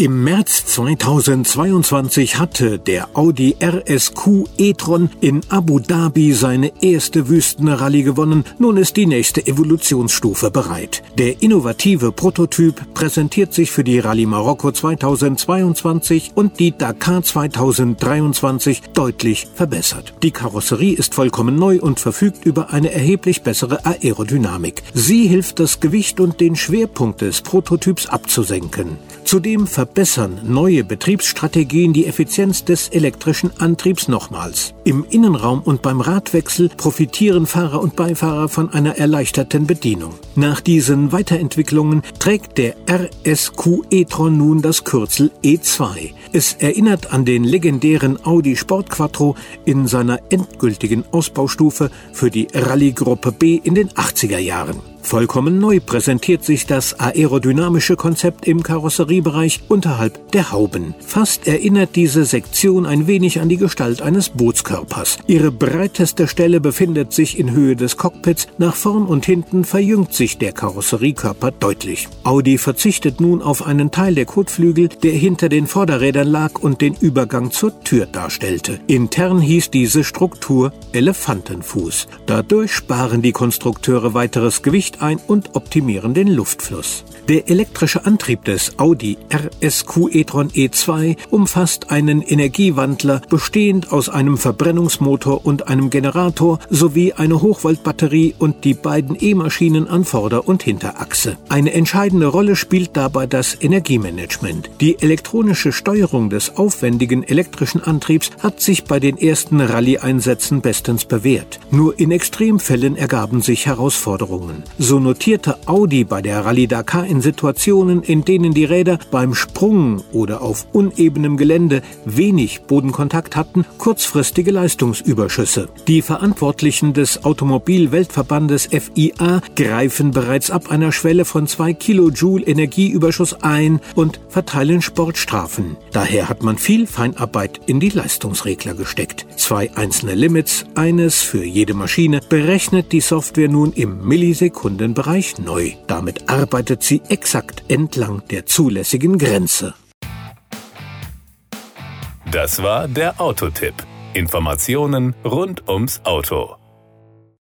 Im März 2022 hatte der Audi RSQ e-tron in Abu Dhabi seine erste Wüstenrallye gewonnen. Nun ist die nächste Evolutionsstufe bereit. Der innovative Prototyp präsentiert sich für die Rallye Marokko 2022 und die Dakar 2023 deutlich verbessert. Die Karosserie ist vollkommen neu und verfügt über eine erheblich bessere Aerodynamik. Sie hilft das Gewicht und den Schwerpunkt des Prototyps abzusenken. Zudem verbessern neue Betriebsstrategien die Effizienz des elektrischen Antriebs nochmals. Im Innenraum und beim Radwechsel profitieren Fahrer und Beifahrer von einer erleichterten Bedienung. Nach diesen Weiterentwicklungen trägt der RSQ e-tron nun das Kürzel E2. Es erinnert an den legendären Audi Sport Quattro in seiner endgültigen Ausbaustufe für die Rallye-Gruppe B in den 80er Jahren. Vollkommen neu präsentiert sich das aerodynamische Konzept im Karosseriebereich unterhalb der Hauben. Fast erinnert diese Sektion ein wenig an die Gestalt eines Bootskörpers. Ihre breiteste Stelle befindet sich in Höhe des Cockpits. Nach vorn und hinten verjüngt sich der Karosseriekörper deutlich. Audi verzichtet nun auf einen Teil der Kotflügel, der hinter den Vorderrädern lag und den Übergang zur Tür darstellte. Intern hieß diese Struktur Elefantenfuß. Dadurch sparen die Konstrukteure weiteres Gewicht Licht ein und optimieren den Luftfluss. Der elektrische Antrieb des Audi RSQ e-tron E2 umfasst einen Energiewandler bestehend aus einem Verbrennungsmotor und einem Generator sowie eine Hochvoltbatterie und die beiden E-Maschinen an Vorder- und Hinterachse. Eine entscheidende Rolle spielt dabei das Energiemanagement. Die elektronische Steuerung des aufwendigen elektrischen Antriebs hat sich bei den ersten Rallye-Einsätzen bestens bewährt. Nur in Extremfällen ergaben sich Herausforderungen. So notierte Audi bei der Rallye Dakar in Situationen, in denen die Räder beim Sprung oder auf unebenem Gelände wenig Bodenkontakt hatten, kurzfristige Leistungsüberschüsse. Die Verantwortlichen des Automobilweltverbandes FIA greifen bereits ab einer Schwelle von 2 Kilojoule Energieüberschuss ein und verteilen Sportstrafen. Daher hat man viel Feinarbeit in die Leistungsregler gesteckt. Zwei einzelne Limits, eines für jede Maschine, berechnet die Software nun im Millisekunden Kundenbereich neu. Damit arbeitet sie exakt entlang der zulässigen Grenze. Das war der Autotipp. Informationen rund ums Auto.